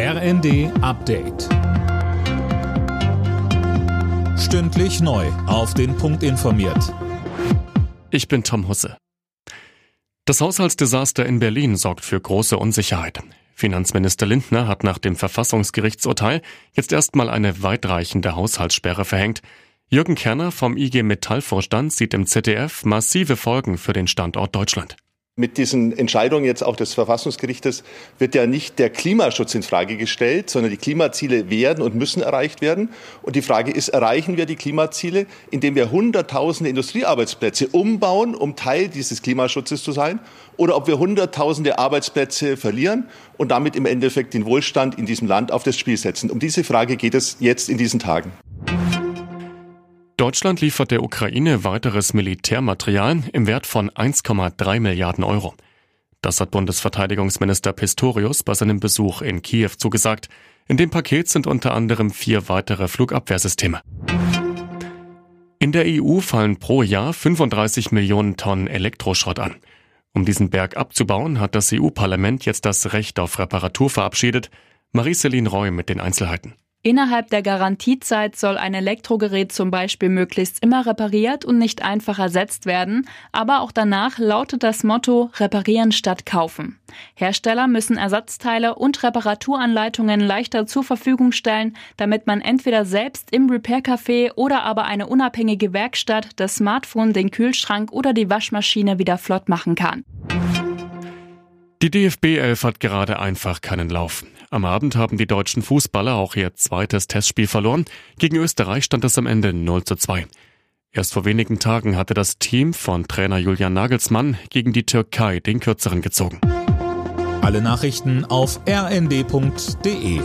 RND Update. Stündlich neu. Auf den Punkt informiert. Ich bin Tom Husse. Das Haushaltsdesaster in Berlin sorgt für große Unsicherheit. Finanzminister Lindner hat nach dem Verfassungsgerichtsurteil jetzt erstmal eine weitreichende Haushaltssperre verhängt. Jürgen Kerner vom IG Metallvorstand sieht im ZDF massive Folgen für den Standort Deutschland. Mit diesen Entscheidungen jetzt auch des Verfassungsgerichtes wird ja nicht der Klimaschutz in Frage gestellt, sondern die Klimaziele werden und müssen erreicht werden. Und die Frage ist, erreichen wir die Klimaziele, indem wir hunderttausende Industriearbeitsplätze umbauen, um Teil dieses Klimaschutzes zu sein, oder ob wir hunderttausende Arbeitsplätze verlieren und damit im Endeffekt den Wohlstand in diesem Land auf das Spiel setzen. Um diese Frage geht es jetzt in diesen Tagen. Deutschland liefert der Ukraine weiteres Militärmaterial im Wert von 1,3 Milliarden Euro. Das hat Bundesverteidigungsminister Pistorius bei seinem Besuch in Kiew zugesagt. In dem Paket sind unter anderem vier weitere Flugabwehrsysteme. In der EU fallen pro Jahr 35 Millionen Tonnen Elektroschrott an. Um diesen Berg abzubauen, hat das EU-Parlament jetzt das Recht auf Reparatur verabschiedet. Marie-Céline Roy mit den Einzelheiten. Innerhalb der Garantiezeit soll ein Elektrogerät zum Beispiel möglichst immer repariert und nicht einfach ersetzt werden, aber auch danach lautet das Motto Reparieren statt kaufen. Hersteller müssen Ersatzteile und Reparaturanleitungen leichter zur Verfügung stellen, damit man entweder selbst im Repair-Café oder aber eine unabhängige Werkstatt das Smartphone, den Kühlschrank oder die Waschmaschine wieder flott machen kann. Die DFB 11 hat gerade einfach keinen Lauf. Am Abend haben die deutschen Fußballer auch ihr zweites Testspiel verloren. Gegen Österreich stand es am Ende 0 zu 2. Erst vor wenigen Tagen hatte das Team von Trainer Julian Nagelsmann gegen die Türkei den kürzeren gezogen. Alle Nachrichten auf rnd.de